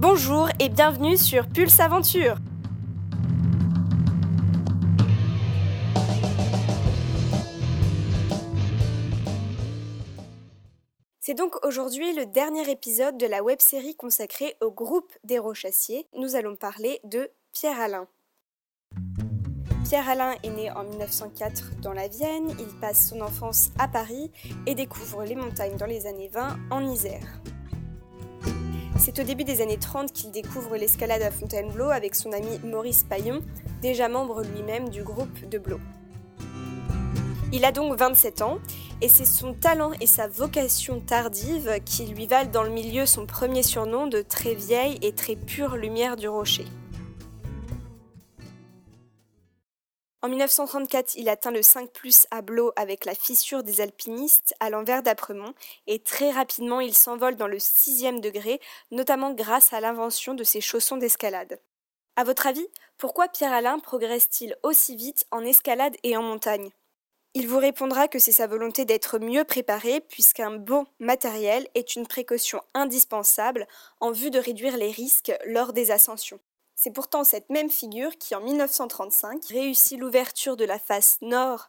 Bonjour et bienvenue sur Pulse Aventure. C'est donc aujourd'hui le dernier épisode de la web-série consacrée au groupe des Rochassiers. Nous allons parler de Pierre Alain. Pierre Alain est né en 1904 dans la Vienne, il passe son enfance à Paris et découvre les montagnes dans les années 20 en Isère. C'est au début des années 30 qu'il découvre l'escalade à Fontainebleau avec son ami Maurice Paillon, déjà membre lui-même du groupe de Blo. Il a donc 27 ans et c'est son talent et sa vocation tardive qui lui valent dans le milieu son premier surnom de très vieille et très pure lumière du rocher. En 1934, il atteint le 5 à Blo avec la fissure des alpinistes à l'envers d'Apremont et très rapidement il s'envole dans le sixième degré, notamment grâce à l'invention de ses chaussons d'escalade. À votre avis, pourquoi Pierre Alain progresse-t-il aussi vite en escalade et en montagne? Il vous répondra que c'est sa volonté d'être mieux préparé puisqu'un bon matériel est une précaution indispensable en vue de réduire les risques lors des ascensions. C'est pourtant cette même figure qui, en 1935, réussit l'ouverture de la face nord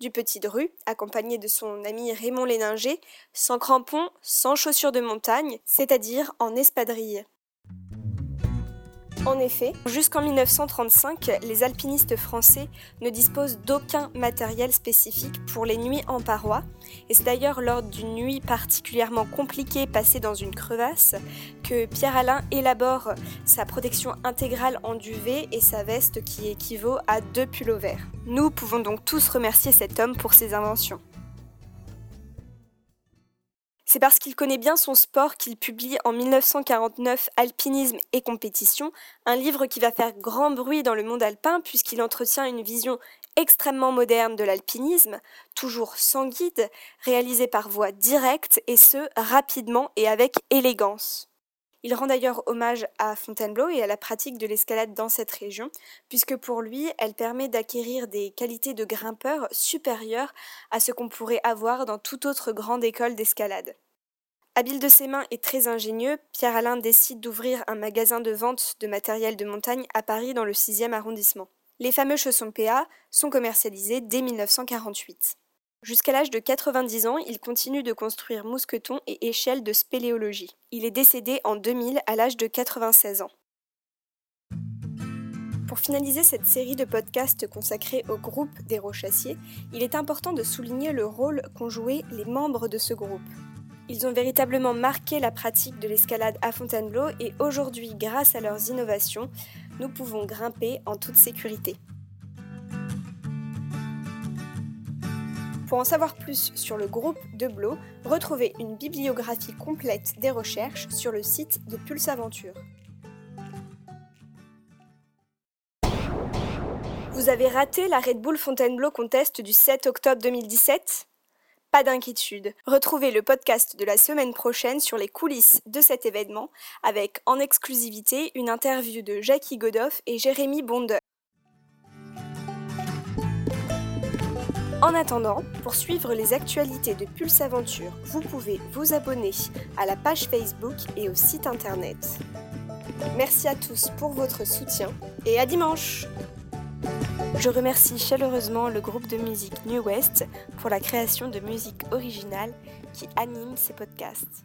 du Petit Dru, accompagné de son ami Raymond Léninger, sans crampons, sans chaussures de montagne, c'est-à-dire en espadrille. En effet, jusqu'en 1935, les alpinistes français ne disposent d'aucun matériel spécifique pour les nuits en paroi, et c'est d'ailleurs lors d'une nuit particulièrement compliquée passée dans une crevasse que Pierre Alain élabore sa protection intégrale en duvet et sa veste qui équivaut à deux pullovers. Nous pouvons donc tous remercier cet homme pour ses inventions. C'est parce qu'il connaît bien son sport qu'il publie en 1949 Alpinisme et compétition, un livre qui va faire grand bruit dans le monde alpin puisqu'il entretient une vision extrêmement moderne de l'alpinisme, toujours sans guide, réalisé par voie directe et ce, rapidement et avec élégance. Il rend d'ailleurs hommage à Fontainebleau et à la pratique de l'escalade dans cette région, puisque pour lui, elle permet d'acquérir des qualités de grimpeur supérieures à ce qu'on pourrait avoir dans toute autre grande école d'escalade. Habile de ses mains et très ingénieux, Pierre Alain décide d'ouvrir un magasin de vente de matériel de montagne à Paris dans le 6e arrondissement. Les fameux chaussons PA sont commercialisés dès 1948. Jusqu'à l'âge de 90 ans, il continue de construire mousquetons et échelles de spéléologie. Il est décédé en 2000 à l'âge de 96 ans. Pour finaliser cette série de podcasts consacrés au groupe des Rochassiers, il est important de souligner le rôle qu'ont joué les membres de ce groupe. Ils ont véritablement marqué la pratique de l'escalade à Fontainebleau et aujourd'hui, grâce à leurs innovations, nous pouvons grimper en toute sécurité. Pour en savoir plus sur le groupe de Blo, retrouvez une bibliographie complète des recherches sur le site de Pulse Aventure. Vous avez raté la Red Bull Fontainebleau Contest du 7 octobre 2017 pas d'inquiétude, retrouvez le podcast de la semaine prochaine sur les coulisses de cet événement avec en exclusivité une interview de Jackie Godoff et Jérémy Bonder. En attendant, pour suivre les actualités de Pulse Aventure, vous pouvez vous abonner à la page Facebook et au site internet. Merci à tous pour votre soutien et à dimanche je remercie chaleureusement le groupe de musique New West pour la création de musique originale qui anime ces podcasts.